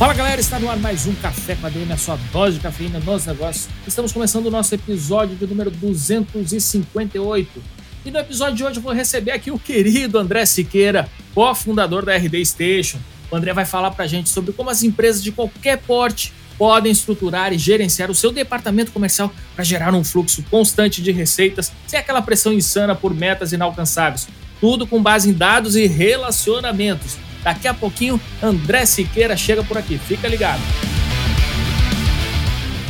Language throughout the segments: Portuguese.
Fala galera, está no ar mais um Café com ADM, a sua dose de cafeína nos negócios. Estamos começando o nosso episódio de número 258. E no episódio de hoje eu vou receber aqui o querido André Siqueira, cofundador da RD Station. O André vai falar para a gente sobre como as empresas de qualquer porte podem estruturar e gerenciar o seu departamento comercial para gerar um fluxo constante de receitas sem aquela pressão insana por metas inalcançáveis. Tudo com base em dados e relacionamentos. Daqui a pouquinho, André Siqueira chega por aqui. Fica ligado.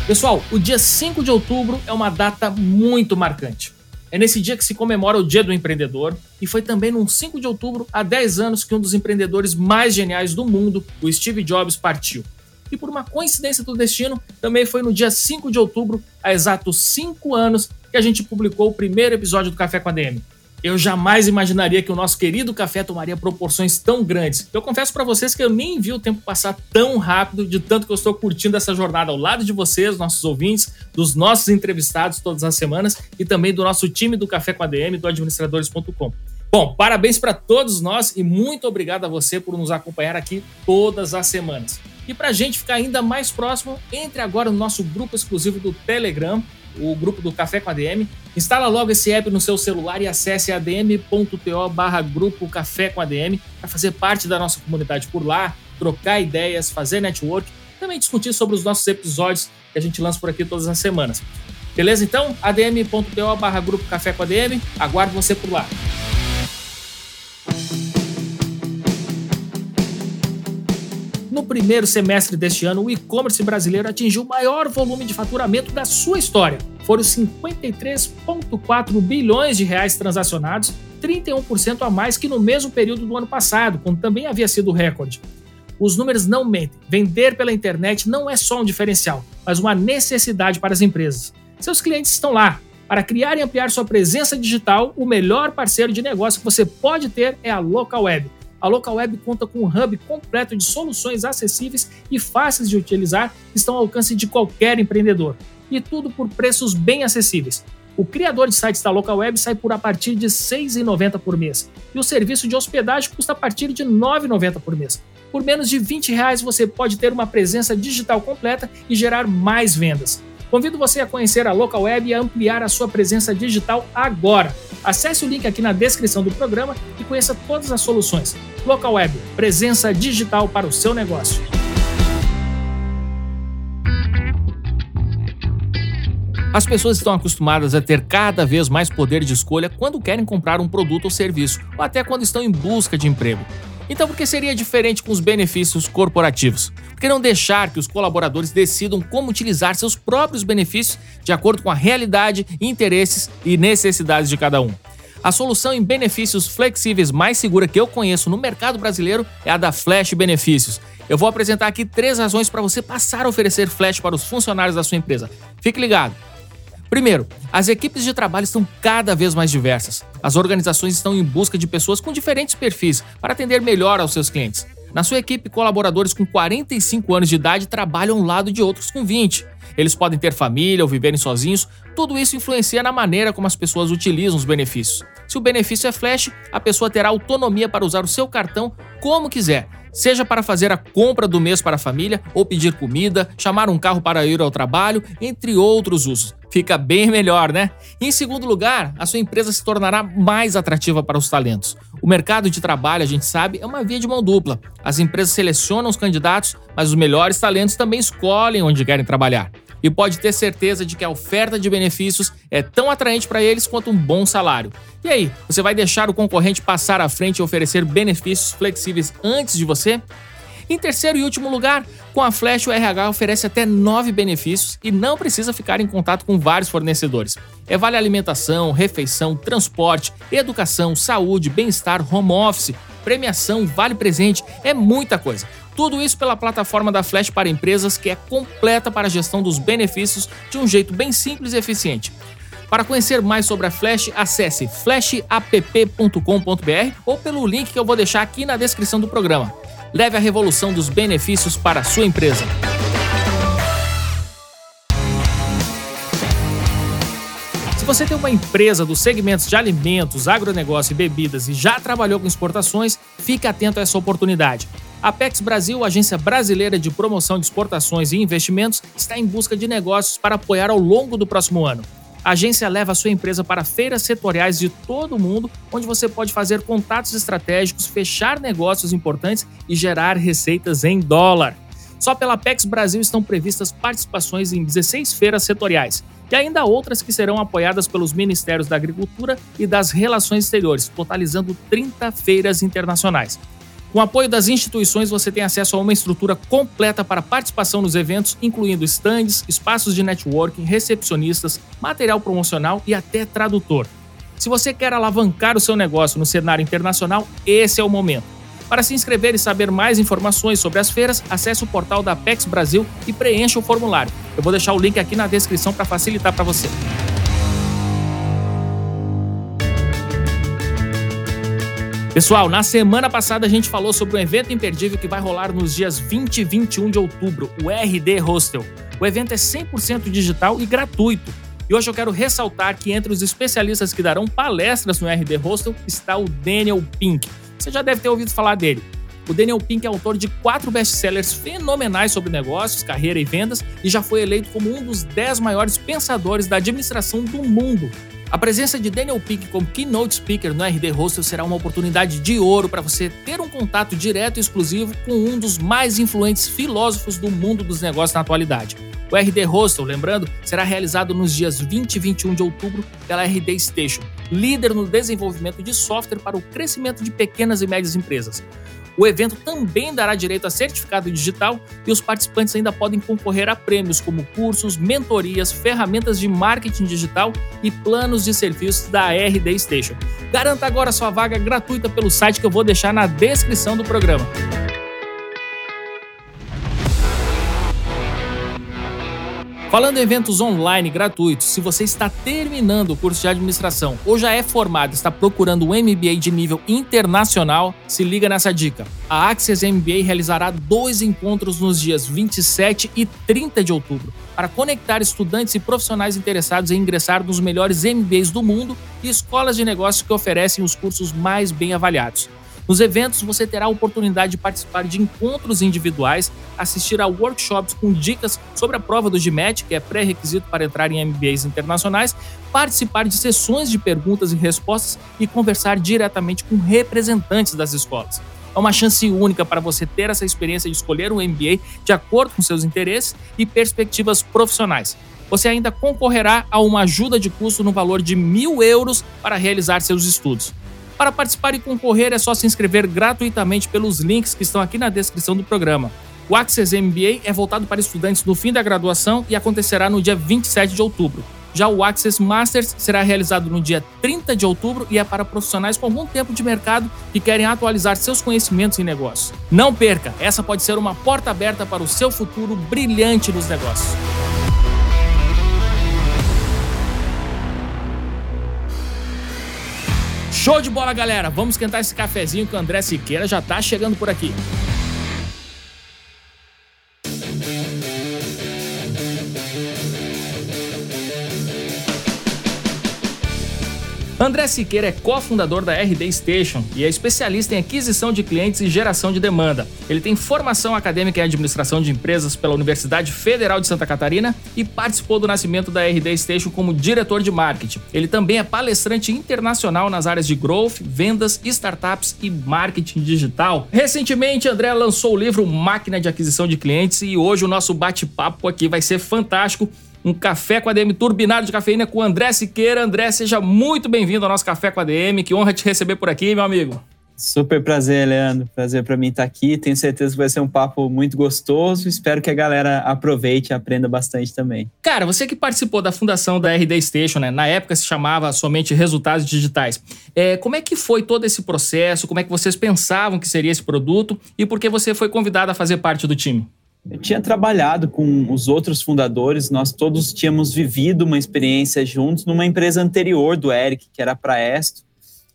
Pessoal, o dia 5 de outubro é uma data muito marcante. É nesse dia que se comemora o Dia do Empreendedor e foi também no 5 de outubro, há 10 anos, que um dos empreendedores mais geniais do mundo, o Steve Jobs, partiu. E por uma coincidência do destino, também foi no dia 5 de outubro, há exatos 5 anos, que a gente publicou o primeiro episódio do Café com a DM. Eu jamais imaginaria que o nosso querido café tomaria proporções tão grandes. Eu confesso para vocês que eu nem vi o tempo passar tão rápido, de tanto que eu estou curtindo essa jornada ao lado de vocês, nossos ouvintes, dos nossos entrevistados todas as semanas e também do nosso time do Café com a DM, do administradores.com. Bom, parabéns para todos nós e muito obrigado a você por nos acompanhar aqui todas as semanas. E para a gente ficar ainda mais próximo, entre agora no nosso grupo exclusivo do Telegram o grupo do Café com ADM. Instala logo esse app no seu celular e acesse adm.to barra grupo Café com ADM para fazer parte da nossa comunidade por lá, trocar ideias, fazer network, também discutir sobre os nossos episódios que a gente lança por aqui todas as semanas. Beleza então? adm.to barra grupo Café com ADM. Aguardo você por lá. No primeiro semestre deste ano, o e-commerce brasileiro atingiu o maior volume de faturamento da sua história. Foram 53,4 bilhões de reais transacionados, 31% a mais que no mesmo período do ano passado, quando também havia sido recorde. Os números não mentem. Vender pela internet não é só um diferencial, mas uma necessidade para as empresas. Seus clientes estão lá. Para criar e ampliar sua presença digital, o melhor parceiro de negócio que você pode ter é a Local Web a Local Web conta com um hub completo de soluções acessíveis e fáceis de utilizar que estão ao alcance de qualquer empreendedor. E tudo por preços bem acessíveis. O criador de sites da Local Web sai por a partir de R$ 6,90 por mês. E o serviço de hospedagem custa a partir de R$ 9,90 por mês. Por menos de 20 reais você pode ter uma presença digital completa e gerar mais vendas. Convido você a conhecer a Local Web e a ampliar a sua presença digital agora. Acesse o link aqui na descrição do programa e conheça todas as soluções. Local Web, presença digital para o seu negócio. As pessoas estão acostumadas a ter cada vez mais poder de escolha quando querem comprar um produto ou serviço, ou até quando estão em busca de emprego. Então, por que seria diferente com os benefícios corporativos? Por que não deixar que os colaboradores decidam como utilizar seus próprios benefícios de acordo com a realidade, interesses e necessidades de cada um? A solução em benefícios flexíveis mais segura que eu conheço no mercado brasileiro é a da Flash Benefícios. Eu vou apresentar aqui três razões para você passar a oferecer Flash para os funcionários da sua empresa. Fique ligado! Primeiro, as equipes de trabalho estão cada vez mais diversas. As organizações estão em busca de pessoas com diferentes perfis para atender melhor aos seus clientes. Na sua equipe, colaboradores com 45 anos de idade trabalham ao lado de outros com 20. Eles podem ter família ou viverem sozinhos, tudo isso influencia na maneira como as pessoas utilizam os benefícios. Se o benefício é flash, a pessoa terá autonomia para usar o seu cartão como quiser, seja para fazer a compra do mês para a família, ou pedir comida, chamar um carro para ir ao trabalho, entre outros usos fica bem melhor, né? Em segundo lugar, a sua empresa se tornará mais atrativa para os talentos. O mercado de trabalho, a gente sabe, é uma via de mão dupla. As empresas selecionam os candidatos, mas os melhores talentos também escolhem onde querem trabalhar. E pode ter certeza de que a oferta de benefícios é tão atraente para eles quanto um bom salário. E aí, você vai deixar o concorrente passar à frente e oferecer benefícios flexíveis antes de você? Em terceiro e último lugar, com a Flash o RH oferece até nove benefícios e não precisa ficar em contato com vários fornecedores. É vale alimentação, refeição, transporte, educação, saúde, bem-estar, home office, premiação, vale presente, é muita coisa. Tudo isso pela plataforma da Flash para empresas, que é completa para a gestão dos benefícios de um jeito bem simples e eficiente. Para conhecer mais sobre a Flash, acesse flashapp.com.br ou pelo link que eu vou deixar aqui na descrição do programa. Leve a revolução dos benefícios para a sua empresa. Você tem uma empresa dos segmentos de alimentos, agronegócio e bebidas e já trabalhou com exportações, fique atento a essa oportunidade. A Apex Brasil, agência brasileira de promoção de exportações e investimentos, está em busca de negócios para apoiar ao longo do próximo ano. A agência leva a sua empresa para feiras setoriais de todo o mundo, onde você pode fazer contatos estratégicos, fechar negócios importantes e gerar receitas em dólar. Só pela Apex Brasil estão previstas participações em 16 feiras setoriais e ainda outras que serão apoiadas pelos Ministérios da Agricultura e das Relações Exteriores, totalizando 30 feiras internacionais. Com apoio das instituições, você tem acesso a uma estrutura completa para participação nos eventos, incluindo stands, espaços de networking, recepcionistas, material promocional e até tradutor. Se você quer alavancar o seu negócio no cenário internacional, esse é o momento. Para se inscrever e saber mais informações sobre as feiras, acesse o portal da Apex Brasil e preencha o formulário. Eu vou deixar o link aqui na descrição para facilitar para você. Pessoal, na semana passada a gente falou sobre um evento imperdível que vai rolar nos dias 20 e 21 de outubro, o RD Hostel. O evento é 100% digital e gratuito. E hoje eu quero ressaltar que entre os especialistas que darão palestras no RD Hostel está o Daniel Pink. Você já deve ter ouvido falar dele. O Daniel Pink é autor de quatro best-sellers fenomenais sobre negócios, carreira e vendas e já foi eleito como um dos 10 maiores pensadores da administração do mundo. A presença de Daniel Pink como keynote speaker no RD Hostel será uma oportunidade de ouro para você ter um contato direto e exclusivo com um dos mais influentes filósofos do mundo dos negócios na atualidade. O RD Hostel, lembrando, será realizado nos dias 20 e 21 de outubro pela RD Station, líder no desenvolvimento de software para o crescimento de pequenas e médias empresas. O evento também dará direito a certificado digital e os participantes ainda podem concorrer a prêmios como cursos, mentorias, ferramentas de marketing digital e planos de serviços da RD Station. Garanta agora sua vaga gratuita pelo site que eu vou deixar na descrição do programa. Falando em eventos online gratuitos, se você está terminando o curso de administração ou já é formado e está procurando um MBA de nível internacional, se liga nessa dica. A Access MBA realizará dois encontros nos dias 27 e 30 de outubro para conectar estudantes e profissionais interessados em ingressar nos melhores MBAs do mundo e escolas de negócios que oferecem os cursos mais bem avaliados. Nos eventos, você terá a oportunidade de participar de encontros individuais, assistir a workshops com dicas sobre a prova do GMAT, que é pré-requisito para entrar em MBAs internacionais, participar de sessões de perguntas e respostas e conversar diretamente com representantes das escolas. É uma chance única para você ter essa experiência de escolher um MBA de acordo com seus interesses e perspectivas profissionais. Você ainda concorrerá a uma ajuda de custo no valor de mil euros para realizar seus estudos. Para participar e concorrer é só se inscrever gratuitamente pelos links que estão aqui na descrição do programa. O Access MBA é voltado para estudantes no fim da graduação e acontecerá no dia 27 de outubro. Já o Access Masters será realizado no dia 30 de outubro e é para profissionais com algum tempo de mercado que querem atualizar seus conhecimentos em negócios. Não perca, essa pode ser uma porta aberta para o seu futuro brilhante nos negócios. Show de bola, galera! Vamos esquentar esse cafezinho que o André Siqueira já tá chegando por aqui. André Siqueira é cofundador da RD Station e é especialista em aquisição de clientes e geração de demanda. Ele tem formação acadêmica em administração de empresas pela Universidade Federal de Santa Catarina e participou do nascimento da RD Station como diretor de marketing. Ele também é palestrante internacional nas áreas de growth, vendas, startups e marketing digital. Recentemente, André lançou o livro Máquina de Aquisição de Clientes e hoje o nosso bate-papo aqui vai ser fantástico um café com ADM turbinado de cafeína com André Siqueira. André, seja muito bem-vindo ao nosso Café com ADM. Que honra te receber por aqui, meu amigo. Super prazer, Leandro. Prazer para mim estar aqui. Tenho certeza que vai ser um papo muito gostoso. Espero que a galera aproveite e aprenda bastante também. Cara, você que participou da fundação da RD Station, né? Na época se chamava somente Resultados Digitais. É, como é que foi todo esse processo? Como é que vocês pensavam que seria esse produto? E por que você foi convidado a fazer parte do time? Eu tinha trabalhado com os outros fundadores, nós todos tínhamos vivido uma experiência juntos numa empresa anterior do Eric, que era a Praesto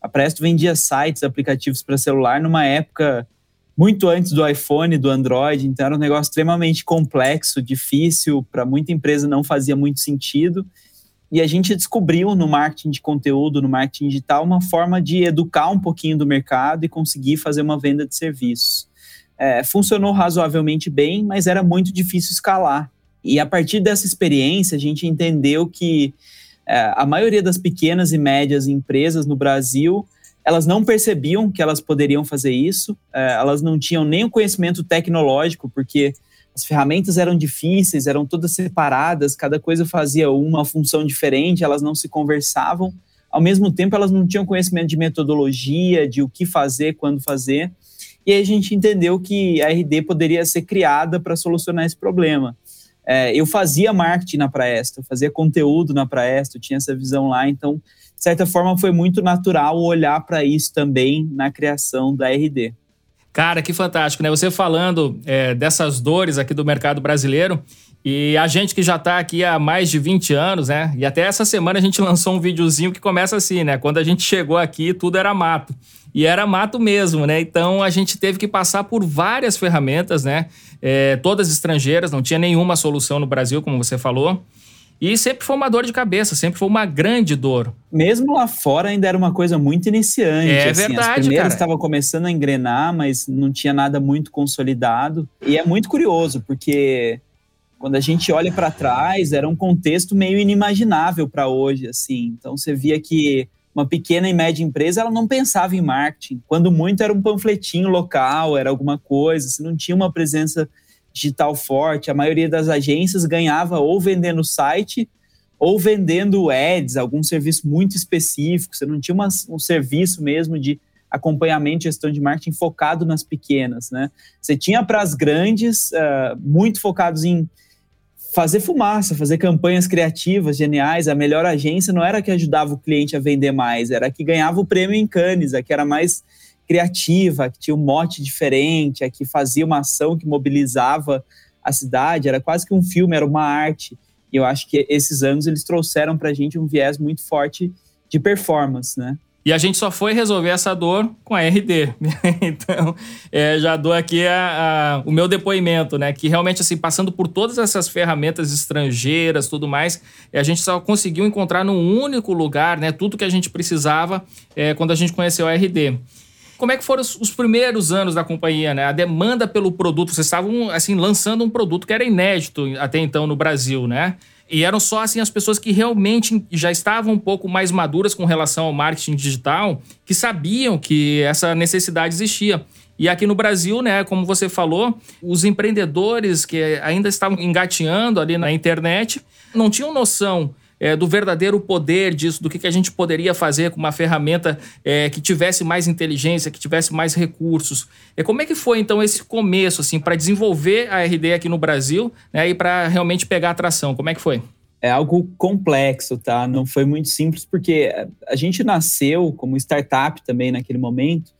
a Presto vendia sites, aplicativos para celular numa época muito antes do iPhone, do Android, então era um negócio extremamente complexo, difícil, para muita empresa não fazia muito sentido. E a gente descobriu no marketing de conteúdo, no marketing digital, uma forma de educar um pouquinho do mercado e conseguir fazer uma venda de serviços. É, funcionou razoavelmente bem, mas era muito difícil escalar. E a partir dessa experiência, a gente entendeu que é, a maioria das pequenas e médias empresas no Brasil elas não percebiam que elas poderiam fazer isso, é, elas não tinham nem o conhecimento tecnológico, porque as ferramentas eram difíceis, eram todas separadas, cada coisa fazia uma função diferente, elas não se conversavam. Ao mesmo tempo, elas não tinham conhecimento de metodologia, de o que fazer, quando fazer. E a gente entendeu que a RD poderia ser criada para solucionar esse problema é, eu fazia marketing na Praesto, eu fazia conteúdo na Praesto, tinha essa visão lá, então, de certa forma, foi muito natural olhar para isso também na criação da RD. Cara, que fantástico, né? Você falando é, dessas dores aqui do mercado brasileiro e a gente que já está aqui há mais de 20 anos, né? E até essa semana a gente lançou um videozinho que começa assim, né? Quando a gente chegou aqui, tudo era mato. E era mato mesmo, né? Então a gente teve que passar por várias ferramentas, né? É, todas estrangeiras, não tinha nenhuma solução no Brasil, como você falou. E sempre foi uma dor de cabeça, sempre foi uma grande dor. Mesmo lá fora ainda era uma coisa muito iniciante. É assim, verdade, As primeiras estavam começando a engrenar, mas não tinha nada muito consolidado. E é muito curioso, porque quando a gente olha para trás, era um contexto meio inimaginável para hoje, assim. Então você via que uma pequena e média empresa, ela não pensava em marketing. Quando muito era um panfletinho local, era alguma coisa, se não tinha uma presença digital forte, a maioria das agências ganhava ou vendendo site ou vendendo ads, algum serviço muito específico. Você não tinha uma, um serviço mesmo de acompanhamento e gestão de marketing focado nas pequenas, né? Você tinha para as grandes, uh, muito focados em fazer fumaça, fazer campanhas criativas, geniais. A melhor agência não era a que ajudava o cliente a vender mais, era a que ganhava o prêmio em Cannes, a que era mais criativa, que tinha um mote diferente, a que fazia uma ação que mobilizava a cidade, era quase que um filme, era uma arte. E eu acho que esses anos eles trouxeram para a gente um viés muito forte de performance, né? E a gente só foi resolver essa dor com a RD. então, é, já dou aqui a, a, o meu depoimento, né? Que realmente, assim, passando por todas essas ferramentas estrangeiras, tudo mais, a gente só conseguiu encontrar num único lugar, né? Tudo que a gente precisava é, quando a gente conheceu a RD. Como é que foram os, os, primeiros anos da companhia, né? A demanda pelo produto, vocês estavam, assim, lançando um produto que era inédito até então no Brasil, né? E eram só assim as pessoas que realmente já estavam um pouco mais maduras com relação ao marketing digital, que sabiam que essa necessidade existia. E aqui no Brasil, né, como você falou, os empreendedores que ainda estavam engateando ali na internet não tinham noção é, do verdadeiro poder disso, do que, que a gente poderia fazer com uma ferramenta é, que tivesse mais inteligência, que tivesse mais recursos. É, como é que foi, então, esse começo, assim, para desenvolver a RD aqui no Brasil né, e para realmente pegar atração? Como é que foi? É algo complexo, tá? Não foi muito simples, porque a gente nasceu como startup também naquele momento,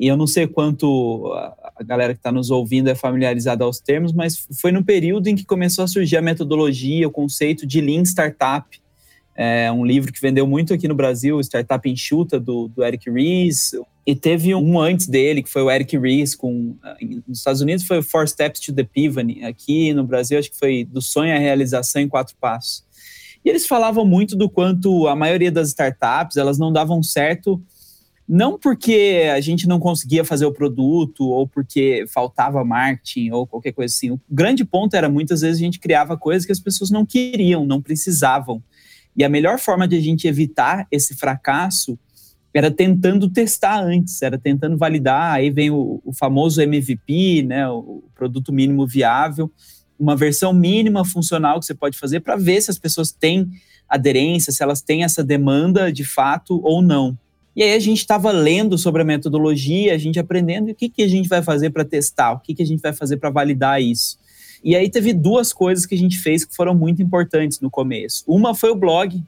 e eu não sei quanto a galera que está nos ouvindo é familiarizada aos termos, mas foi no período em que começou a surgir a metodologia, o conceito de Lean Startup. É um livro que vendeu muito aqui no Brasil, Startup Enxuta, do, do Eric Ries. E teve um antes dele, que foi o Eric Ries, com, nos Estados Unidos foi o Four Steps to the Epiphany. Aqui no Brasil, acho que foi do sonho à realização em quatro passos. E eles falavam muito do quanto a maioria das startups, elas não davam certo não porque a gente não conseguia fazer o produto ou porque faltava marketing ou qualquer coisa assim. O grande ponto era muitas vezes a gente criava coisas que as pessoas não queriam, não precisavam. E a melhor forma de a gente evitar esse fracasso era tentando testar antes, era tentando validar. Aí vem o, o famoso MVP, né, o produto mínimo viável, uma versão mínima funcional que você pode fazer para ver se as pessoas têm aderência, se elas têm essa demanda de fato ou não. E aí a gente estava lendo sobre a metodologia, a gente aprendendo o que, que a gente vai fazer para testar, o que, que a gente vai fazer para validar isso. E aí teve duas coisas que a gente fez que foram muito importantes no começo. Uma foi o blog.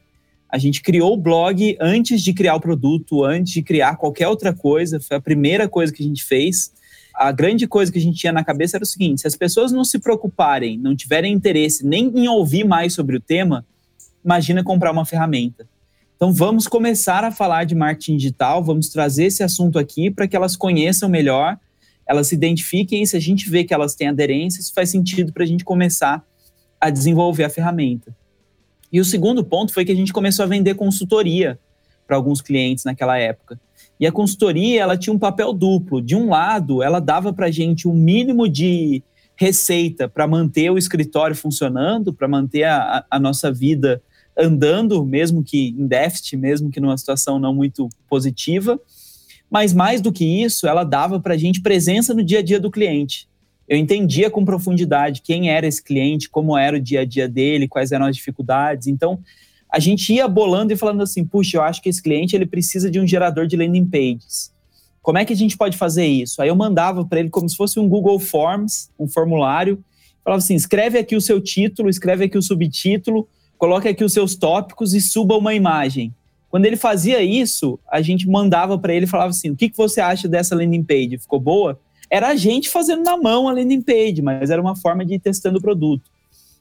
A gente criou o blog antes de criar o produto, antes de criar qualquer outra coisa. Foi a primeira coisa que a gente fez. A grande coisa que a gente tinha na cabeça era o seguinte: se as pessoas não se preocuparem, não tiverem interesse nem em ouvir mais sobre o tema, imagina comprar uma ferramenta. Então vamos começar a falar de marketing digital, vamos trazer esse assunto aqui para que elas conheçam melhor, elas se identifiquem e se a gente vê que elas têm aderência, isso faz sentido para a gente começar a desenvolver a ferramenta. E o segundo ponto foi que a gente começou a vender consultoria para alguns clientes naquela época. E a consultoria ela tinha um papel duplo. De um lado, ela dava para a gente um mínimo de receita para manter o escritório funcionando, para manter a, a nossa vida andando, mesmo que em déficit, mesmo que numa situação não muito positiva. Mas mais do que isso, ela dava para a gente presença no dia a dia do cliente. Eu entendia com profundidade quem era esse cliente, como era o dia a dia dele, quais eram as dificuldades. Então, a gente ia bolando e falando assim, puxa, eu acho que esse cliente ele precisa de um gerador de landing pages. Como é que a gente pode fazer isso? Aí eu mandava para ele como se fosse um Google Forms, um formulário, falava assim, escreve aqui o seu título, escreve aqui o subtítulo, coloque aqui os seus tópicos e suba uma imagem. Quando ele fazia isso, a gente mandava para ele e falava assim: o que, que você acha dessa landing page? Ficou boa? Era a gente fazendo na mão a landing page, mas era uma forma de ir testando o produto.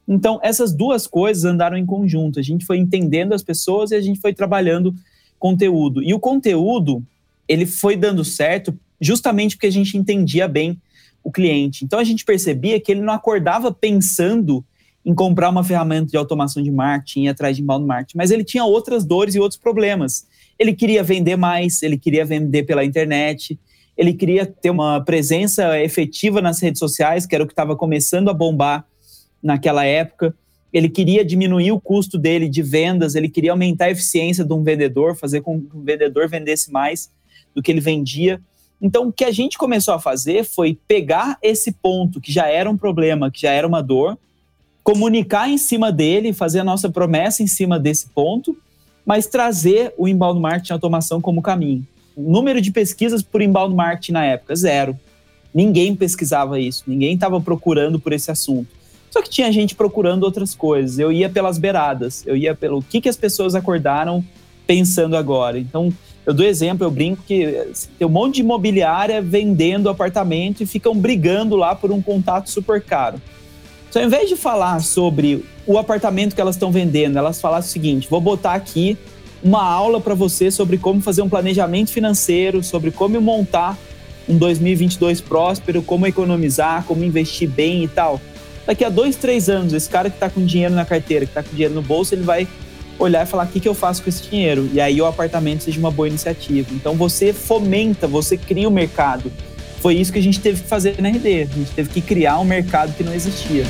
Então, essas duas coisas andaram em conjunto. A gente foi entendendo as pessoas e a gente foi trabalhando conteúdo. E o conteúdo, ele foi dando certo justamente porque a gente entendia bem o cliente. Então, a gente percebia que ele não acordava pensando em comprar uma ferramenta de automação de marketing, ir atrás de inbound marketing, mas ele tinha outras dores e outros problemas. Ele queria vender mais, ele queria vender pela internet, ele queria ter uma presença efetiva nas redes sociais, que era o que estava começando a bombar naquela época. Ele queria diminuir o custo dele de vendas, ele queria aumentar a eficiência de um vendedor, fazer com que o vendedor vendesse mais do que ele vendia. Então, o que a gente começou a fazer foi pegar esse ponto que já era um problema, que já era uma dor, comunicar em cima dele, fazer a nossa promessa em cima desse ponto, mas trazer o inbound marketing automação como caminho. O número de pesquisas por inbound marketing na época, zero. Ninguém pesquisava isso, ninguém estava procurando por esse assunto. Só que tinha gente procurando outras coisas. Eu ia pelas beiradas, eu ia pelo que, que as pessoas acordaram pensando agora. Então, eu dou exemplo, eu brinco que assim, tem um monte de imobiliária vendendo apartamento e ficam brigando lá por um contato super caro. Então, ao invés de falar sobre o apartamento que elas estão vendendo, elas falassem o seguinte: vou botar aqui uma aula para você sobre como fazer um planejamento financeiro, sobre como montar um 2022 próspero, como economizar, como investir bem e tal. Daqui a dois, três anos, esse cara que está com dinheiro na carteira, que está com dinheiro no bolso, ele vai olhar e falar: o que, que eu faço com esse dinheiro? E aí o apartamento seja uma boa iniciativa. Então você fomenta, você cria o mercado foi isso que a gente teve que fazer na RD. A gente teve que criar um mercado que não existia.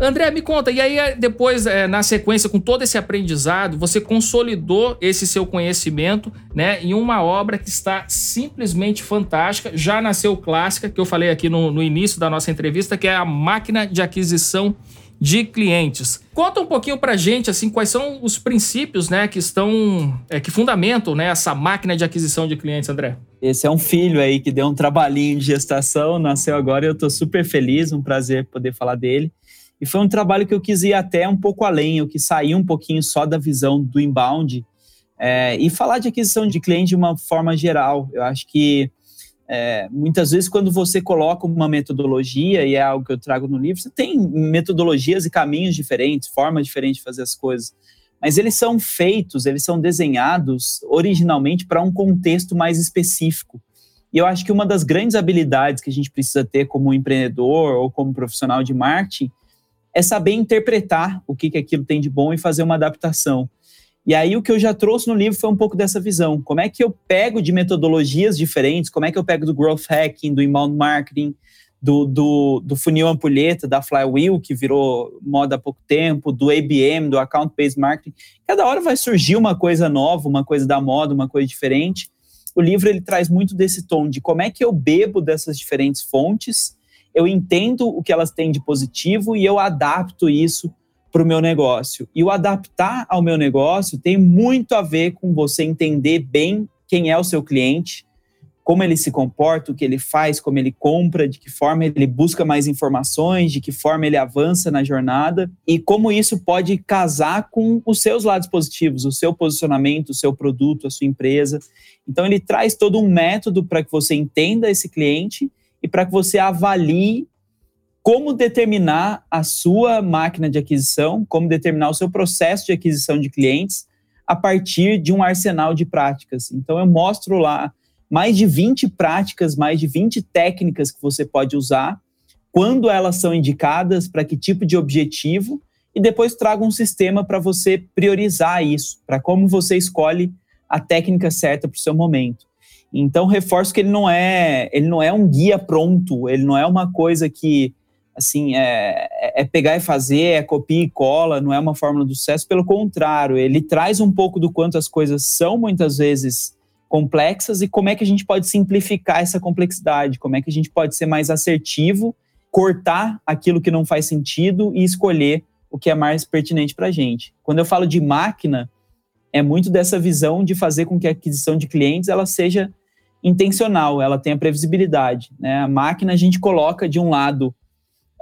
André, me conta, e aí depois, é, na sequência, com todo esse aprendizado, você consolidou esse seu conhecimento né, em uma obra que está simplesmente fantástica, já nasceu clássica, que eu falei aqui no, no início da nossa entrevista, que é a máquina de aquisição de clientes. Conta um pouquinho pra gente assim quais são os princípios, né, que estão é, que fundamentam, né, essa máquina de aquisição de clientes, André. Esse é um filho aí que deu um trabalhinho de gestação, nasceu agora e eu estou super feliz, um prazer poder falar dele. E foi um trabalho que eu quis ir até um pouco além, eu quis sair um pouquinho só da visão do inbound é, e falar de aquisição de cliente de uma forma geral. Eu acho que é, muitas vezes, quando você coloca uma metodologia, e é algo que eu trago no livro, você tem metodologias e caminhos diferentes, formas diferentes de fazer as coisas, mas eles são feitos, eles são desenhados originalmente para um contexto mais específico. E eu acho que uma das grandes habilidades que a gente precisa ter como empreendedor ou como profissional de marketing é saber interpretar o que, que aquilo tem de bom e fazer uma adaptação. E aí o que eu já trouxe no livro foi um pouco dessa visão. Como é que eu pego de metodologias diferentes, como é que eu pego do growth hacking, do inbound marketing, do, do, do funil ampulheta, da flywheel, que virou moda há pouco tempo, do ABM, do account-based marketing. Cada hora vai surgir uma coisa nova, uma coisa da moda, uma coisa diferente. O livro ele traz muito desse tom de como é que eu bebo dessas diferentes fontes, eu entendo o que elas têm de positivo e eu adapto isso para o meu negócio. E o adaptar ao meu negócio tem muito a ver com você entender bem quem é o seu cliente, como ele se comporta, o que ele faz, como ele compra, de que forma ele busca mais informações, de que forma ele avança na jornada e como isso pode casar com os seus lados positivos, o seu posicionamento, o seu produto, a sua empresa. Então ele traz todo um método para que você entenda esse cliente e para que você avalie como determinar a sua máquina de aquisição, como determinar o seu processo de aquisição de clientes a partir de um arsenal de práticas. Então, eu mostro lá mais de 20 práticas, mais de 20 técnicas que você pode usar, quando elas são indicadas, para que tipo de objetivo, e depois trago um sistema para você priorizar isso, para como você escolhe a técnica certa para o seu momento. Então, reforço que ele não é, ele não é um guia pronto, ele não é uma coisa que assim, é, é, é, pegar e fazer, é copia e cola, não é uma fórmula do sucesso, pelo contrário, ele traz um pouco do quanto as coisas são muitas vezes complexas e como é que a gente pode simplificar essa complexidade, como é que a gente pode ser mais assertivo, cortar aquilo que não faz sentido e escolher o que é mais pertinente para a gente. Quando eu falo de máquina, é muito dessa visão de fazer com que a aquisição de clientes ela seja intencional, ela tenha previsibilidade. Né? A máquina a gente coloca de um lado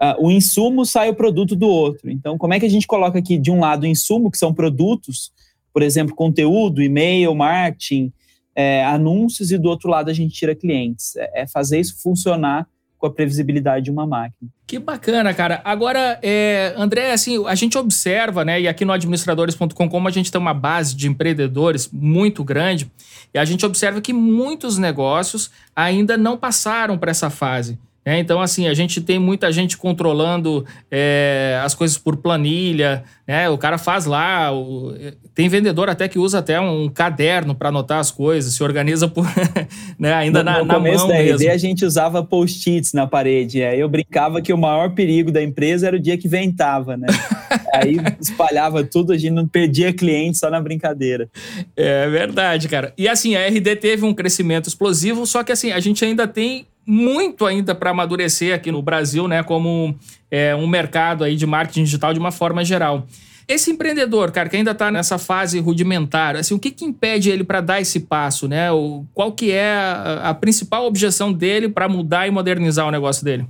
uh, o insumo sai o produto do outro. Então, como é que a gente coloca aqui de um lado o insumo, que são produtos, por exemplo, conteúdo, e-mail, marketing, é, anúncios, e do outro lado a gente tira clientes. É, é, fazer isso funcionar com a previsibilidade de uma máquina. Que bacana, cara. Agora, é, André, assim, a gente observa, né, e aqui no administradores.com, como a gente tem uma base de empreendedores muito grande, e a gente observa que muitos negócios ainda não passaram para essa fase. É, então, assim, a gente tem muita gente controlando é, as coisas por planilha, né? O cara faz lá, o, tem vendedor até que usa até um caderno para anotar as coisas, se organiza por, né? ainda no, na, no na começo mão da mesmo. RD, a gente usava post-its na parede. Aí eu brincava que o maior perigo da empresa era o dia que ventava, né? aí espalhava tudo, a gente não perdia cliente só na brincadeira. É verdade, cara. E assim, a RD teve um crescimento explosivo, só que assim, a gente ainda tem muito ainda para amadurecer aqui no Brasil, né, como é, um mercado aí de marketing digital de uma forma geral. Esse empreendedor, cara, que ainda está nessa fase rudimentar, assim, o que, que impede ele para dar esse passo, né? O, qual que é a, a principal objeção dele para mudar e modernizar o negócio dele?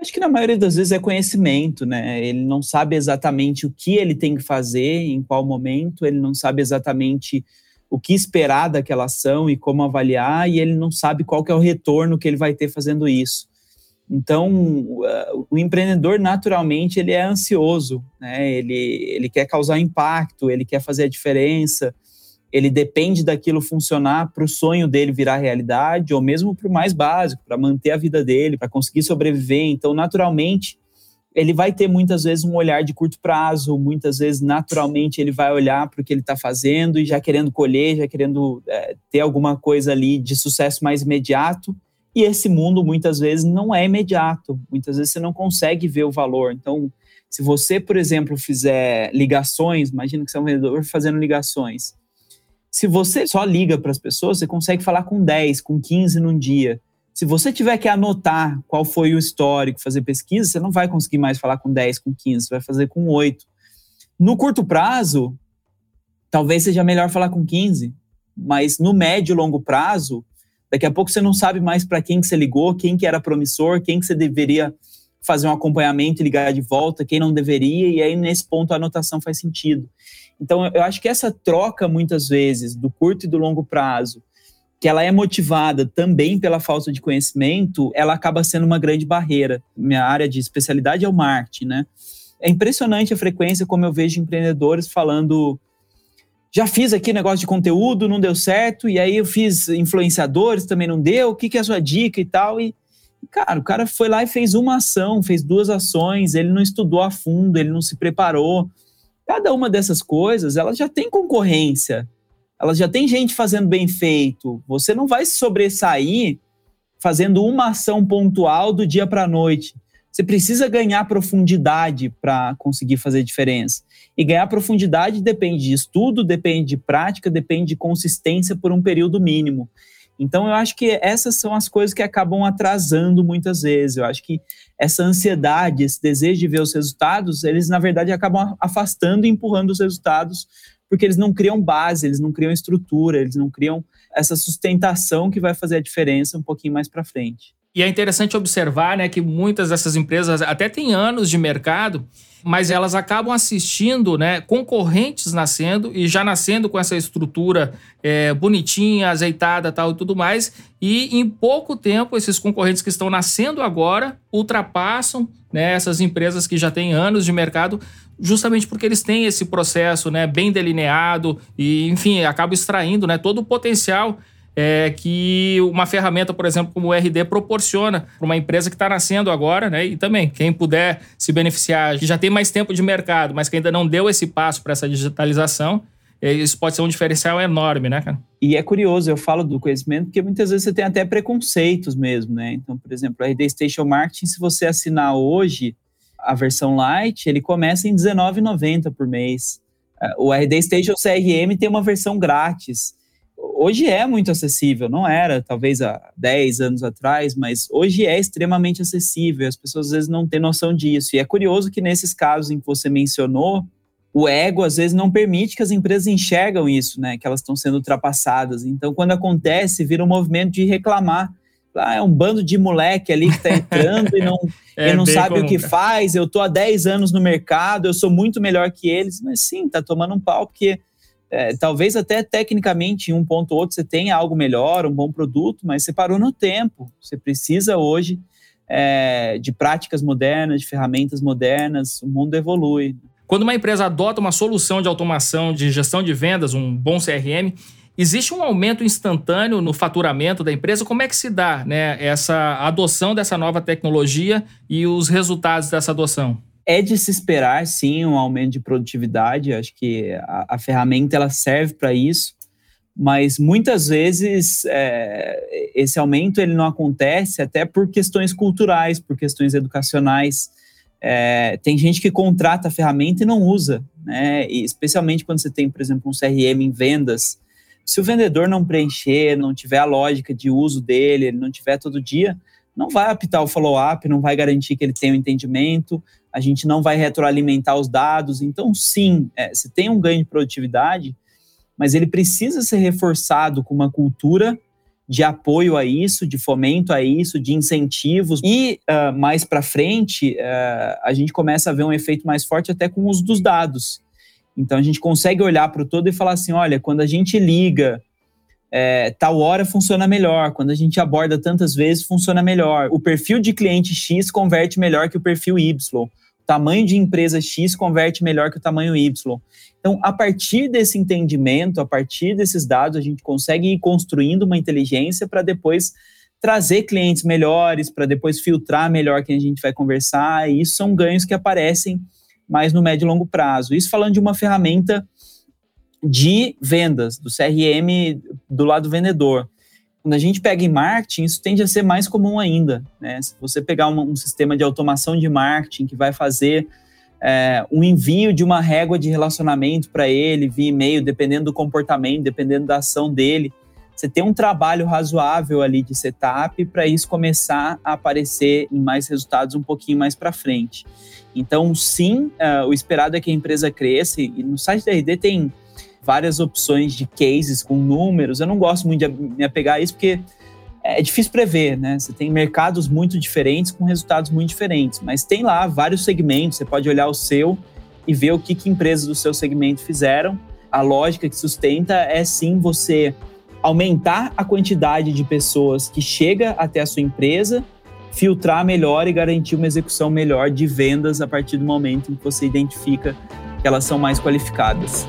Acho que na maioria das vezes é conhecimento, né? Ele não sabe exatamente o que ele tem que fazer, em qual momento, ele não sabe exatamente o que esperar daquela ação e como avaliar, e ele não sabe qual que é o retorno que ele vai ter fazendo isso. Então, o empreendedor naturalmente ele é ansioso, né? Ele ele quer causar impacto, ele quer fazer a diferença, ele depende daquilo funcionar para o sonho dele virar realidade, ou mesmo para o mais básico, para manter a vida dele, para conseguir sobreviver. Então, naturalmente, ele vai ter muitas vezes um olhar de curto prazo, muitas vezes naturalmente ele vai olhar para o que ele está fazendo e já querendo colher, já querendo é, ter alguma coisa ali de sucesso mais imediato. E esse mundo muitas vezes não é imediato, muitas vezes você não consegue ver o valor. Então, se você, por exemplo, fizer ligações, imagina que você é um vendedor fazendo ligações. Se você só liga para as pessoas, você consegue falar com 10, com 15 num dia. Se você tiver que anotar qual foi o histórico, fazer pesquisa, você não vai conseguir mais falar com 10, com 15, você vai fazer com 8. No curto prazo, talvez seja melhor falar com 15, mas no médio e longo prazo, daqui a pouco você não sabe mais para quem que você ligou, quem que era promissor, quem que você deveria fazer um acompanhamento e ligar de volta, quem não deveria, e aí nesse ponto a anotação faz sentido. Então eu acho que essa troca muitas vezes do curto e do longo prazo que ela é motivada também pela falta de conhecimento, ela acaba sendo uma grande barreira. Minha área de especialidade é o marketing, né? É impressionante a frequência como eu vejo empreendedores falando já fiz aqui negócio de conteúdo, não deu certo, e aí eu fiz influenciadores, também não deu, o que, que é a sua dica e tal, e cara, o cara foi lá e fez uma ação, fez duas ações, ele não estudou a fundo, ele não se preparou. Cada uma dessas coisas, ela já tem concorrência, ela já tem gente fazendo bem feito. Você não vai se sobressair fazendo uma ação pontual do dia para a noite. Você precisa ganhar profundidade para conseguir fazer diferença. E ganhar profundidade depende de estudo, depende de prática, depende de consistência por um período mínimo. Então, eu acho que essas são as coisas que acabam atrasando muitas vezes. Eu acho que essa ansiedade, esse desejo de ver os resultados, eles, na verdade, acabam afastando e empurrando os resultados, porque eles não criam base, eles não criam estrutura, eles não criam essa sustentação que vai fazer a diferença um pouquinho mais para frente. E é interessante observar né, que muitas dessas empresas até têm anos de mercado, mas elas acabam assistindo né, concorrentes nascendo e já nascendo com essa estrutura é, bonitinha, azeitada tal e tudo mais. E em pouco tempo, esses concorrentes que estão nascendo agora ultrapassam né, essas empresas que já têm anos de mercado, justamente porque eles têm esse processo né, bem delineado e, enfim, acabam extraindo né, todo o potencial é, que uma ferramenta, por exemplo, como o RD proporciona para uma empresa que está nascendo agora, né? E também, quem puder se beneficiar, que já tem mais tempo de mercado, mas que ainda não deu esse passo para essa digitalização, é, isso pode ser um diferencial enorme, né, cara? E é curioso, eu falo do conhecimento, porque muitas vezes você tem até preconceitos mesmo, né? Então, por exemplo, o RD Station Marketing, se você assinar hoje a versão light, ele começa em R$19,90 por mês. É, o RD Station CRM tem uma versão grátis hoje é muito acessível, não era talvez há 10 anos atrás, mas hoje é extremamente acessível, as pessoas às vezes não têm noção disso. E é curioso que nesses casos em que você mencionou, o ego às vezes não permite que as empresas enxergam isso, né, que elas estão sendo ultrapassadas. Então, quando acontece, vira um movimento de reclamar. Ah, é um bando de moleque ali que está entrando e não, é, e não sabe comum, o que faz. Eu estou há 10 anos no mercado, eu sou muito melhor que eles. Mas sim, está tomando um pau, porque é, talvez até tecnicamente em um ponto ou outro você tenha algo melhor, um bom produto, mas você parou no tempo. Você precisa hoje é, de práticas modernas, de ferramentas modernas, o mundo evolui. Quando uma empresa adota uma solução de automação de gestão de vendas, um bom CRM, existe um aumento instantâneo no faturamento da empresa? Como é que se dá né, essa adoção dessa nova tecnologia e os resultados dessa adoção? É de se esperar, sim, um aumento de produtividade. Acho que a, a ferramenta ela serve para isso, mas muitas vezes é, esse aumento ele não acontece até por questões culturais, por questões educacionais. É, tem gente que contrata a ferramenta e não usa, né? E especialmente quando você tem, por exemplo, um CRM em vendas. Se o vendedor não preencher, não tiver a lógica de uso dele, ele não tiver todo dia, não vai apitar o follow-up, não vai garantir que ele tenha o um entendimento, a gente não vai retroalimentar os dados. Então, sim, é, você tem um ganho de produtividade, mas ele precisa ser reforçado com uma cultura de apoio a isso, de fomento a isso, de incentivos. E uh, mais para frente, uh, a gente começa a ver um efeito mais forte até com o uso dos dados. Então, a gente consegue olhar para o todo e falar assim: olha, quando a gente liga é, tal hora funciona melhor, quando a gente aborda tantas vezes funciona melhor. O perfil de cliente X converte melhor que o perfil Y. Tamanho de empresa X converte melhor que o tamanho Y. Então, a partir desse entendimento, a partir desses dados, a gente consegue ir construindo uma inteligência para depois trazer clientes melhores, para depois filtrar melhor quem a gente vai conversar. E isso são ganhos que aparecem mais no médio e longo prazo. Isso falando de uma ferramenta de vendas, do CRM do lado vendedor. Quando a gente pega em marketing, isso tende a ser mais comum ainda. Né? Se você pegar um, sistema de automação de marketing que vai fazer é, um envio de uma régua de relacionamento para ele via e-mail, dependendo do comportamento, dependendo da ação dele, você tem um trabalho razoável ali de setup para isso começar a aparecer em mais resultados um pouquinho mais para frente. Então, sim, uh, o esperado é que a empresa cresça, e no site da RD tem várias opções de cases com números. Eu não gosto muito de me apegar a isso porque é difícil prever, né? Você tem mercados muito diferentes com resultados muito diferentes, mas tem lá vários segmentos. Você pode olhar o seu e ver o que, que empresas do seu segmento fizeram. A lógica que sustenta é sim você aumentar a quantidade de pessoas que chega até a sua empresa, filtrar melhor e garantir uma execução melhor de vendas a partir do momento em que você identifica que elas são mais qualificadas.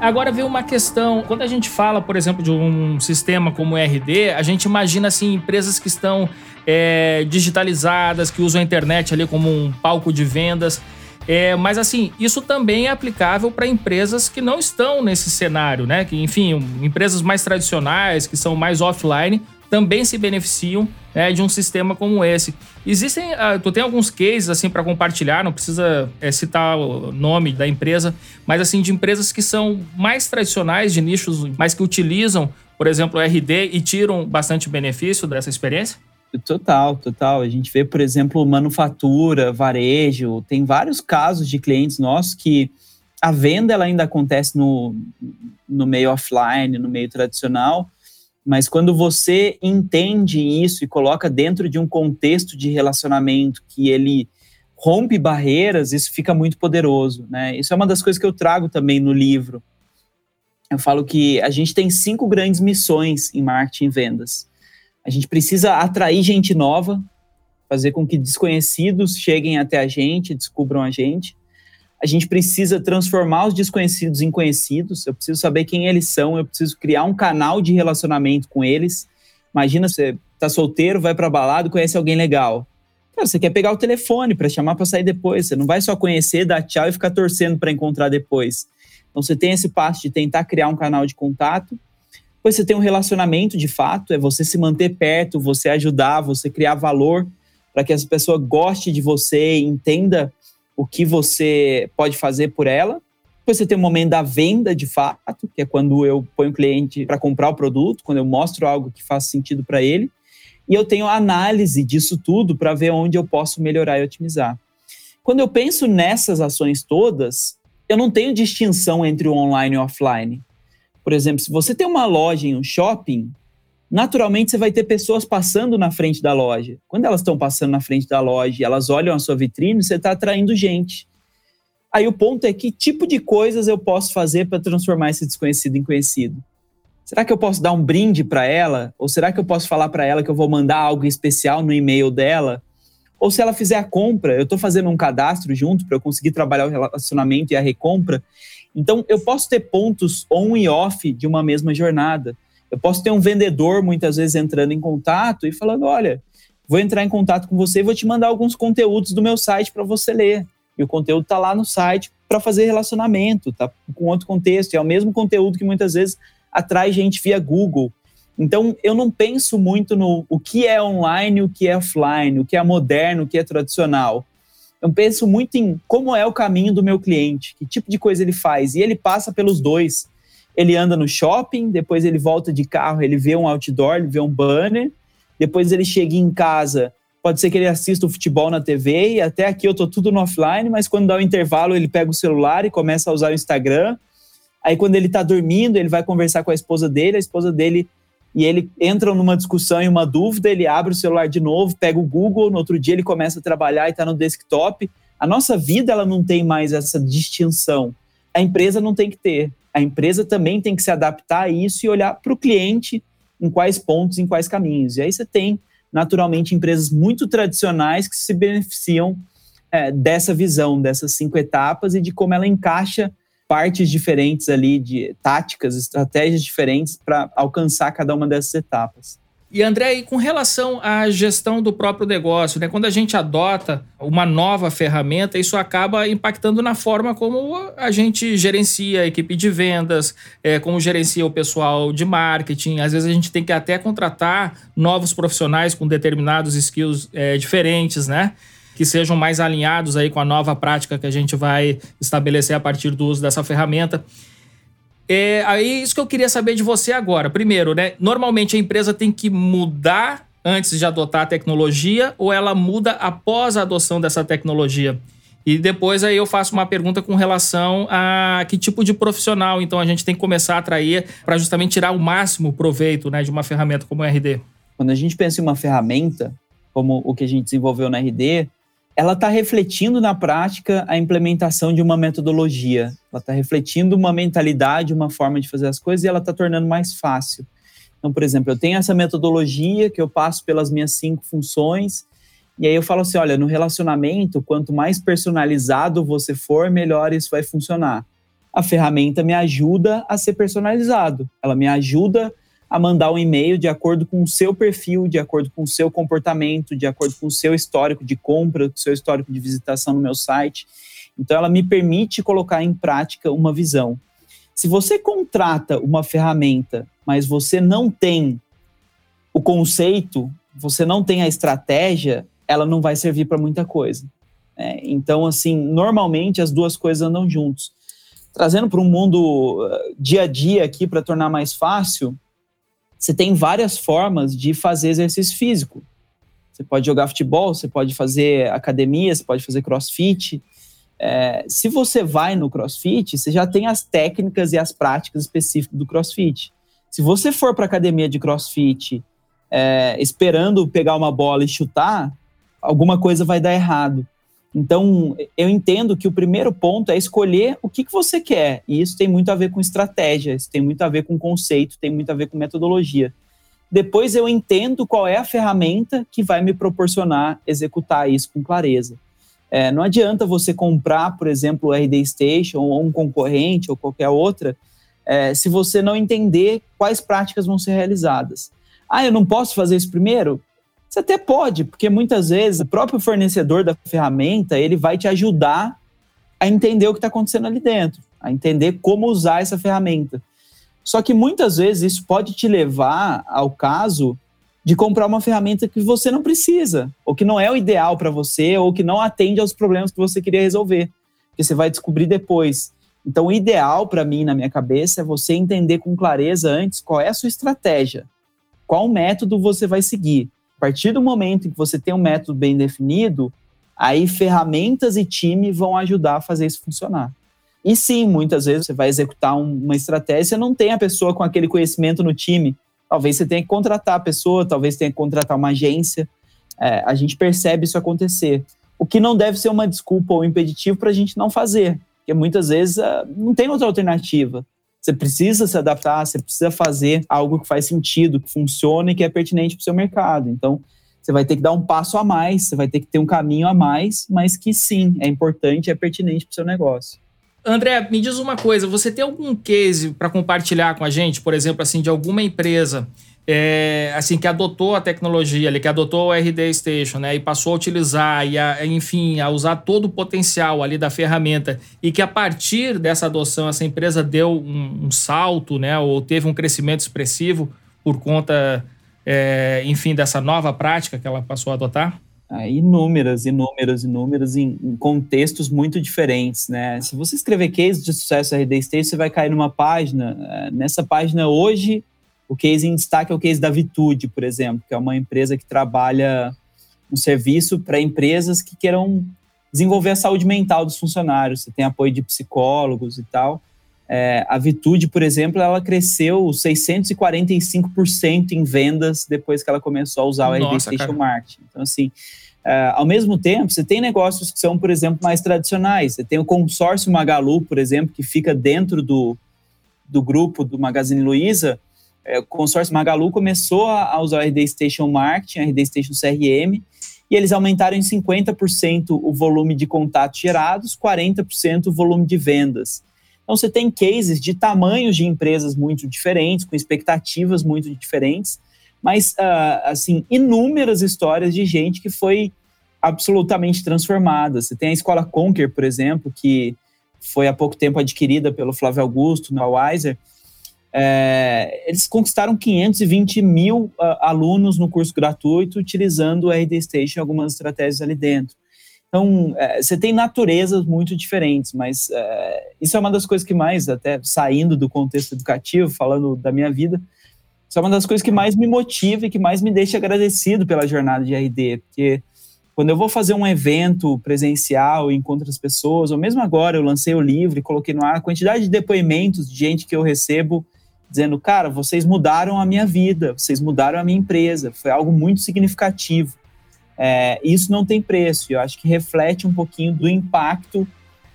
Agora veio uma questão, quando a gente fala, por exemplo, de um sistema como o RD, a gente imagina assim empresas que estão é, digitalizadas, que usam a internet ali como um palco de vendas. É, mas assim, isso também é aplicável para empresas que não estão nesse cenário, né? Que, enfim, empresas mais tradicionais, que são mais offline, também se beneficiam né, de um sistema como esse. Existem, uh, tu tem alguns cases assim para compartilhar, não precisa é, citar o nome da empresa, mas assim de empresas que são mais tradicionais, de nichos, mas que utilizam, por exemplo, o RD e tiram bastante benefício dessa experiência? Total, total. A gente vê, por exemplo, manufatura, varejo, tem vários casos de clientes nossos que a venda ela ainda acontece no, no meio offline, no meio tradicional, mas quando você entende isso e coloca dentro de um contexto de relacionamento que ele rompe barreiras, isso fica muito poderoso, né? Isso é uma das coisas que eu trago também no livro. Eu falo que a gente tem cinco grandes missões em marketing e vendas. A gente precisa atrair gente nova, fazer com que desconhecidos cheguem até a gente, descubram a gente. A gente precisa transformar os desconhecidos em conhecidos. Eu preciso saber quem eles são, eu preciso criar um canal de relacionamento com eles. Imagina você tá solteiro, vai para balada, conhece alguém legal. Cara, você quer pegar o telefone para chamar para sair depois. Você não vai só conhecer, dar tchau e ficar torcendo para encontrar depois. Então você tem esse passo de tentar criar um canal de contato depois você tem um relacionamento de fato, é você se manter perto, você ajudar, você criar valor para que essa pessoa goste de você, entenda o que você pode fazer por ela. Depois você tem o momento da venda de fato, que é quando eu ponho o cliente para comprar o produto, quando eu mostro algo que faz sentido para ele. E eu tenho análise disso tudo para ver onde eu posso melhorar e otimizar. Quando eu penso nessas ações todas, eu não tenho distinção entre o online e o offline. Por exemplo, se você tem uma loja em um shopping, naturalmente você vai ter pessoas passando na frente da loja. Quando elas estão passando na frente da loja e elas olham a sua vitrine, você está atraindo gente. Aí o ponto é que tipo de coisas eu posso fazer para transformar esse desconhecido em conhecido? Será que eu posso dar um brinde para ela? Ou será que eu posso falar para ela que eu vou mandar algo especial no e-mail dela? Ou se ela fizer a compra, eu estou fazendo um cadastro junto para eu conseguir trabalhar o relacionamento e a recompra. Então, eu posso ter pontos on e off de uma mesma jornada. Eu posso ter um vendedor, muitas vezes, entrando em contato e falando: olha, vou entrar em contato com você e vou te mandar alguns conteúdos do meu site para você ler. E o conteúdo está lá no site para fazer relacionamento, tá com outro contexto. É o mesmo conteúdo que muitas vezes atrai gente via Google. Então, eu não penso muito no o que é online, o que é offline, o que é moderno, o que é tradicional eu penso muito em como é o caminho do meu cliente, que tipo de coisa ele faz. E ele passa pelos dois. Ele anda no shopping, depois ele volta de carro, ele vê um outdoor, ele vê um banner, depois ele chega em casa, pode ser que ele assista o futebol na TV, e até aqui eu tô tudo no offline, mas quando dá o um intervalo, ele pega o celular e começa a usar o Instagram. Aí quando ele tá dormindo, ele vai conversar com a esposa dele, a esposa dele e ele entra numa discussão e uma dúvida, ele abre o celular de novo, pega o Google, no outro dia ele começa a trabalhar e está no desktop. A nossa vida ela não tem mais essa distinção. A empresa não tem que ter. A empresa também tem que se adaptar a isso e olhar para o cliente em quais pontos, em quais caminhos. E aí você tem, naturalmente, empresas muito tradicionais que se beneficiam é, dessa visão, dessas cinco etapas e de como ela encaixa partes diferentes ali de táticas, estratégias diferentes para alcançar cada uma dessas etapas. E André, e com relação à gestão do próprio negócio, né? quando a gente adota uma nova ferramenta, isso acaba impactando na forma como a gente gerencia a equipe de vendas, é, como gerencia o pessoal de marketing. Às vezes a gente tem que até contratar novos profissionais com determinados skills é, diferentes, né? que sejam mais alinhados aí com a nova prática que a gente vai estabelecer a partir do uso dessa ferramenta. É, aí isso que eu queria saber de você agora. Primeiro, né? Normalmente a empresa tem que mudar antes de adotar a tecnologia ou ela muda após a adoção dessa tecnologia? E depois aí eu faço uma pergunta com relação a que tipo de profissional então a gente tem que começar a atrair para justamente tirar o máximo proveito né, de uma ferramenta como o RD. Quando a gente pensa em uma ferramenta, como o que a gente desenvolveu na RD, ela está refletindo na prática a implementação de uma metodologia. Ela está refletindo uma mentalidade, uma forma de fazer as coisas e ela está tornando mais fácil. Então, por exemplo, eu tenho essa metodologia que eu passo pelas minhas cinco funções e aí eu falo assim, olha, no relacionamento, quanto mais personalizado você for, melhor isso vai funcionar. A ferramenta me ajuda a ser personalizado. Ela me ajuda a mandar um e-mail de acordo com o seu perfil, de acordo com o seu comportamento, de acordo com o seu histórico de compra, com o seu histórico de visitação no meu site. Então, ela me permite colocar em prática uma visão. Se você contrata uma ferramenta, mas você não tem o conceito, você não tem a estratégia, ela não vai servir para muita coisa. É, então, assim, normalmente as duas coisas andam juntos. Trazendo para um mundo uh, dia a dia aqui para tornar mais fácil, você tem várias formas de fazer exercício físico. Você pode jogar futebol, você pode fazer academia, você pode fazer crossfit. É, se você vai no crossfit, você já tem as técnicas e as práticas específicas do crossfit. Se você for para academia de crossfit é, esperando pegar uma bola e chutar, alguma coisa vai dar errado. Então, eu entendo que o primeiro ponto é escolher o que, que você quer. E isso tem muito a ver com estratégia, isso tem muito a ver com conceito, tem muito a ver com metodologia. Depois eu entendo qual é a ferramenta que vai me proporcionar executar isso com clareza. É, não adianta você comprar, por exemplo, o RD Station ou um concorrente ou qualquer outra, é, se você não entender quais práticas vão ser realizadas. Ah, eu não posso fazer isso primeiro? Você até pode, porque muitas vezes o próprio fornecedor da ferramenta ele vai te ajudar a entender o que está acontecendo ali dentro, a entender como usar essa ferramenta. Só que muitas vezes isso pode te levar ao caso de comprar uma ferramenta que você não precisa, ou que não é o ideal para você, ou que não atende aos problemas que você queria resolver, que você vai descobrir depois. Então, o ideal para mim, na minha cabeça, é você entender com clareza antes qual é a sua estratégia, qual método você vai seguir. A partir do momento em que você tem um método bem definido, aí ferramentas e time vão ajudar a fazer isso funcionar. E sim, muitas vezes você vai executar uma estratégia, não tem a pessoa com aquele conhecimento no time. Talvez você tenha que contratar a pessoa, talvez tenha que contratar uma agência. É, a gente percebe isso acontecer. O que não deve ser uma desculpa ou impeditivo para a gente não fazer, porque muitas vezes uh, não tem outra alternativa. Você precisa se adaptar, você precisa fazer algo que faz sentido, que funcione e que é pertinente para o seu mercado. Então, você vai ter que dar um passo a mais, você vai ter que ter um caminho a mais, mas que sim, é importante, é pertinente para o seu negócio. André, me diz uma coisa, você tem algum case para compartilhar com a gente, por exemplo, assim, de alguma empresa é, assim que adotou a tecnologia, ali, que adotou o RD Station, né, e passou a utilizar e a, enfim, a usar todo o potencial ali da ferramenta e que a partir dessa adoção essa empresa deu um, um salto, né, ou teve um crescimento expressivo por conta, é, enfim, dessa nova prática que ela passou a adotar? ah, inúmeras, inúmeras, inúmeras em, em, contextos muito diferentes, né? Se você escrever case de sucesso RD Stage, você vai cair numa página. Uh, nessa página hoje, o case em destaque é o case da Vitude, por exemplo, que é uma empresa que trabalha um serviço para empresas que queiram desenvolver a saúde mental dos funcionários. Você tem apoio de psicólogos e tal. É, a Vitude, por exemplo, ela cresceu 645% em vendas depois que ela começou a usar o RD Station Marketing. Então, assim, é, ao mesmo tempo, você tem negócios que são, por exemplo, mais tradicionais. Você tem o consórcio Magalu, por exemplo, que fica dentro do, do grupo do Magazine Luiza. É, o consórcio Magalu começou a, usar o RD Station Marketing, RD Station CRM, e eles aumentaram em 50% o volume de contatos gerados, 40% o volume de vendas. Então, você tem cases de tamanhos de empresas muito diferentes, com expectativas muito diferentes, mas, uh, assim, inúmeras histórias de gente que foi absolutamente transformada. Você tem a Escola Conquer, por exemplo, que foi há pouco tempo adquirida pelo Flávio Augusto, na Wiser. É, eles conquistaram 520 mil uh, alunos no curso gratuito utilizando o RD Station e algumas estratégias ali dentro. Então, é, você tem naturezas muito diferentes, mas é, isso é uma das coisas que mais, até saindo do contexto educativo, falando da minha vida, isso é uma das coisas que mais me motiva e que mais me deixa agradecido pela jornada de RD, porque quando eu vou fazer um evento presencial, encontro as pessoas, ou mesmo agora eu lancei o livro e coloquei no ar, a quantidade de depoimentos de gente que eu recebo dizendo, cara, vocês mudaram a minha vida, vocês mudaram a minha empresa, foi algo muito significativo. É, isso não tem preço, eu acho que reflete um pouquinho do impacto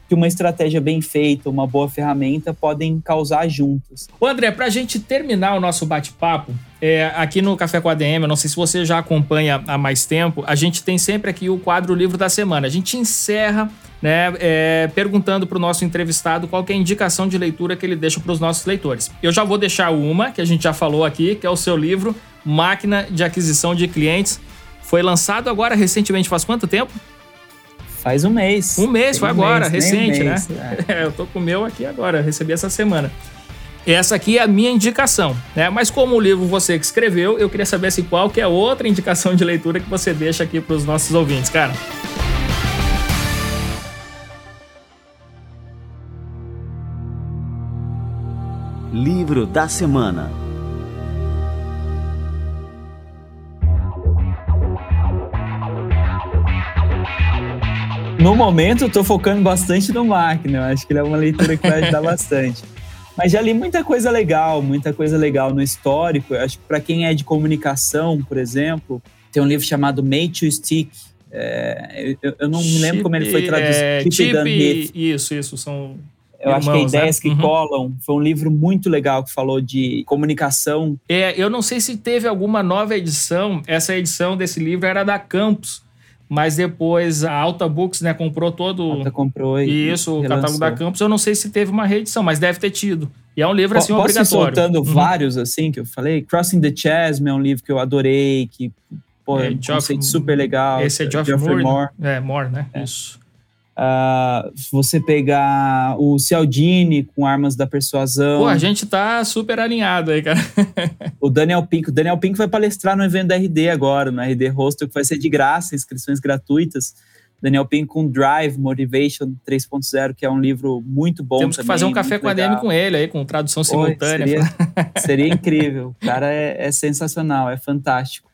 que uma estratégia bem feita, uma boa ferramenta podem causar juntas. Ô André, para a gente terminar o nosso bate-papo, é, aqui no Café com a DM, eu não sei se você já acompanha há mais tempo, a gente tem sempre aqui o quadro Livro da Semana. A gente encerra né, é, perguntando para o nosso entrevistado qual é a indicação de leitura que ele deixa para os nossos leitores. Eu já vou deixar uma, que a gente já falou aqui, que é o seu livro Máquina de Aquisição de Clientes, foi lançado agora recentemente, faz quanto tempo? Faz um mês. Um mês, Tem foi um agora, mês, recente, um né? mês, né? É. eu tô com o meu aqui agora, recebi essa semana. Essa aqui é a minha indicação, né? Mas como o livro você que escreveu, eu queria saber se qual que é outra indicação de leitura que você deixa aqui para os nossos ouvintes, cara. Livro da semana. No momento, eu tô focando bastante no Máquina. Eu acho que ele é uma leitura que vai ajudar bastante. Mas já li muita coisa legal, muita coisa legal no histórico. Eu acho que para quem é de comunicação, por exemplo, tem um livro chamado Made to Stick. É, eu, eu, não me lembro como ele foi traduzido. É, Chip, isso, isso. São eu Irmãos, acho que é Ideias né? que uhum. Colam foi um livro muito legal que falou de comunicação. É, eu não sei se teve alguma nova edição. Essa edição desse livro era da Campos mas depois a Alta Books, né, comprou todo. Alta comprou e isso, o catálogo da Campus. Eu não sei se teve uma reedição, mas deve ter tido. E é um livro assim Posso obrigatório. Ir soltando uhum. vários assim que eu falei. Crossing the Chasm é um livro que eu adorei, que pô, é, é um conceito super legal. Esse é Geoffrey Moore, Moore. Né? É, Moore, né? É. Isso. Uh, você pegar o Cialdini com Armas da Persuasão. Pô, a gente tá super alinhado aí, cara. o Daniel Pink. O Daniel Pink vai palestrar no evento da RD agora, no RD Hostel, que vai ser de graça, inscrições gratuitas. Daniel Pink com Drive, Motivation 3.0, que é um livro muito bom Temos também, que fazer um café com a DM com ele aí, com tradução simultânea. Seria, seria incrível. O cara é, é sensacional, é fantástico.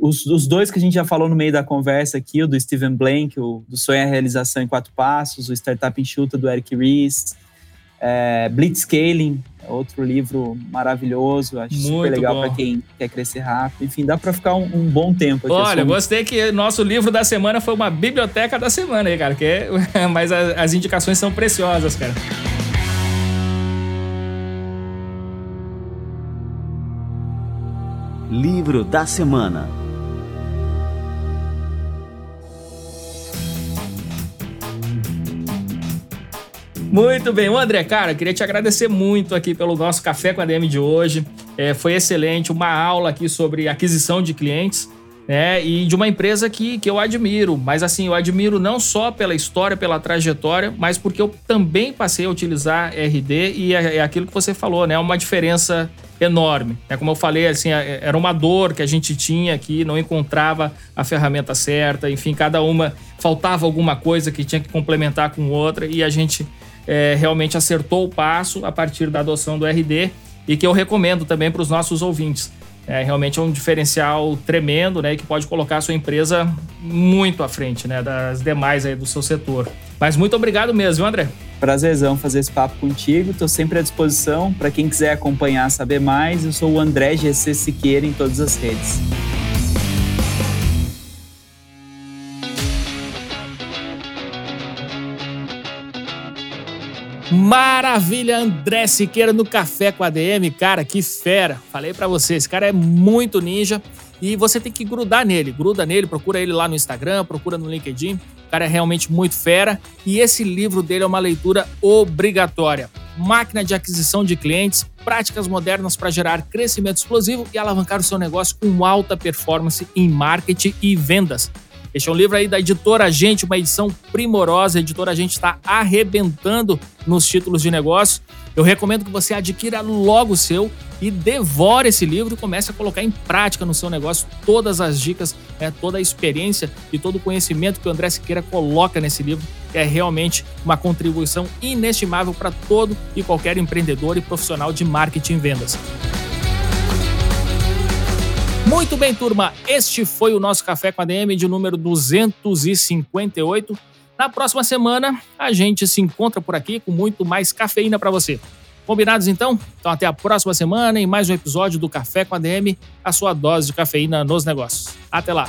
Os, os, dois que a gente já falou no meio da conversa aqui, o do Steven Blank, o do Sonho à Realização em Quatro Passos, o Startup Enxuta do Eric Ries, é, Blitzscaling, é outro livro maravilhoso, acho Muito super legal para quem quer crescer rápido. Enfim, dá para ficar um, um, bom tempo. Aqui Olha, gostei que nosso livro da semana foi uma biblioteca da semana aí, cara, que é, mas as, as indicações são preciosas, cara. Livro da semana. Muito bem, André, cara, queria te agradecer muito aqui pelo nosso Café com a DM de hoje. É, foi excelente, uma aula aqui sobre aquisição de clientes. né? e de uma empresa que, que eu admiro, mas assim, eu admiro não só pela história, pela trajetória, mas porque eu também passei a utilizar RD e é, é aquilo que você falou, né? Uma diferença enorme. É como eu falei, assim, é, era uma dor que a gente tinha aqui, não encontrava a ferramenta certa, enfim, cada uma faltava alguma coisa que tinha que complementar com outra e a gente é, realmente acertou o passo a partir da adoção do RD e que eu recomendo também para os nossos ouvintes. É, realmente é um diferencial tremendo, né, que pode colocar a sua empresa muito à frente, né, das demais aí do seu setor. Mas muito obrigado mesmo, André. Prazerzão fazer esse papo contigo. Estou sempre à disposição para quem quiser acompanhar, saber mais. Eu sou o André GC Siqueira em todas as redes. Maravilha, André Siqueira no Café com a DM, cara, que fera. Falei para você, esse cara é muito ninja e você tem que grudar nele. Gruda nele, procura ele lá no Instagram, procura no LinkedIn. O cara é realmente muito fera e esse livro dele é uma leitura obrigatória. Máquina de aquisição de clientes, práticas modernas para gerar crescimento explosivo e alavancar o seu negócio com alta performance em marketing e vendas. Este é um livro aí da Editora Gente, uma edição primorosa. A Editora Gente está arrebentando nos títulos de negócio. Eu recomendo que você adquira logo o seu e devore esse livro e comece a colocar em prática no seu negócio todas as dicas, né, toda a experiência e todo o conhecimento que o André Siqueira coloca nesse livro. É realmente uma contribuição inestimável para todo e qualquer empreendedor e profissional de marketing e vendas. Muito bem, turma. Este foi o nosso Café com a DM de número 258. Na próxima semana, a gente se encontra por aqui com muito mais cafeína para você. Combinados então? Então até a próxima semana em mais um episódio do Café com a DM, a sua dose de cafeína nos negócios. Até lá.